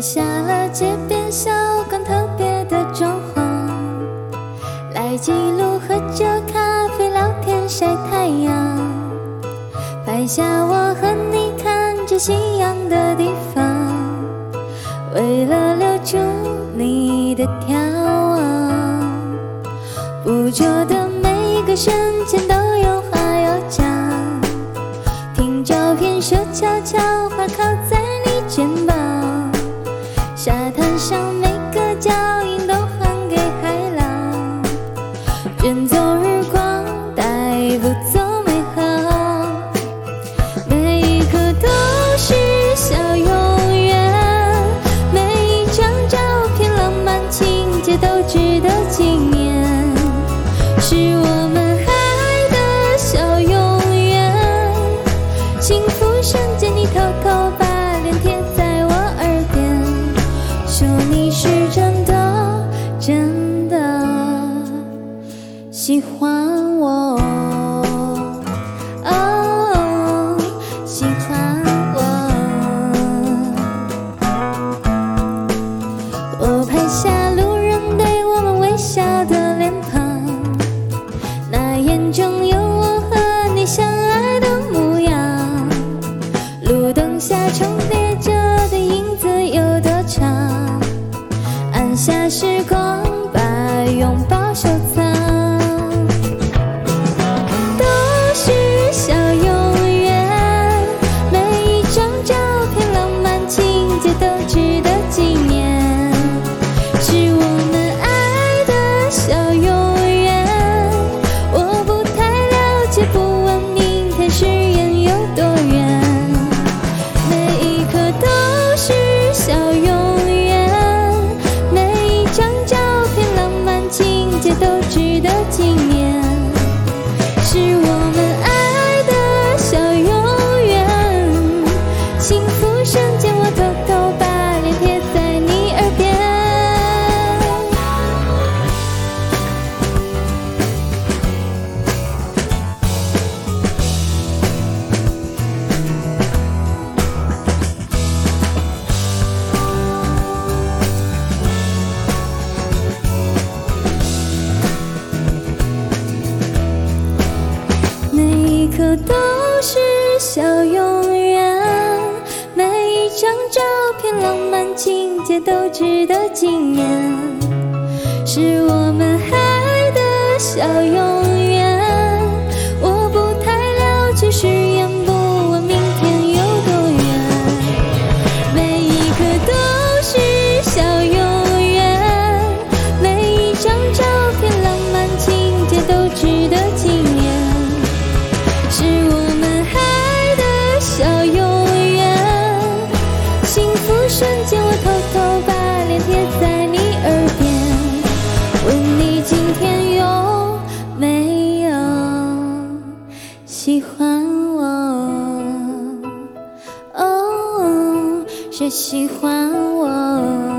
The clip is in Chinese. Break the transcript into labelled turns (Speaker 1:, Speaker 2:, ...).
Speaker 1: 下了街边小馆特别的装潢，来记录喝着咖啡聊天晒太阳，拍下我和你看着夕阳的地方，为了留住你的眺望，捕捉的每一个瞬间都有话要讲，听照片说悄悄话靠在你肩。上每个脚印都还给海浪，任走日光，带不走美好，每一刻都是小永远，每一张照片浪漫情节都值得纪念，是我们爱的小永远，幸福瞬间你偷偷把是真的真的喜欢我，可都是小永远，每一张照片浪漫情节都值得纪念，是我们爱的小永却喜欢我。